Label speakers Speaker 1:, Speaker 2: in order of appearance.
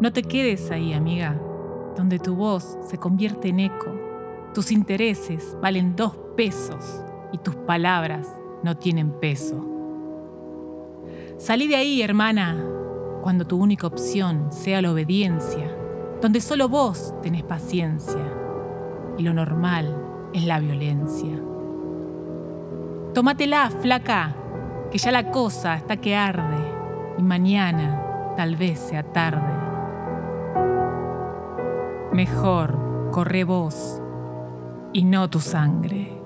Speaker 1: No te quedes ahí, amiga, donde tu voz se convierte en eco. Tus intereses valen dos pesos y tus palabras no tienen peso. Salí de ahí, hermana, cuando tu única opción sea la obediencia, donde solo vos tenés paciencia y lo normal es la violencia. Tómatela, flaca, que ya la cosa está que arde y mañana tal vez sea tarde. Mejor corre vos y no tu sangre.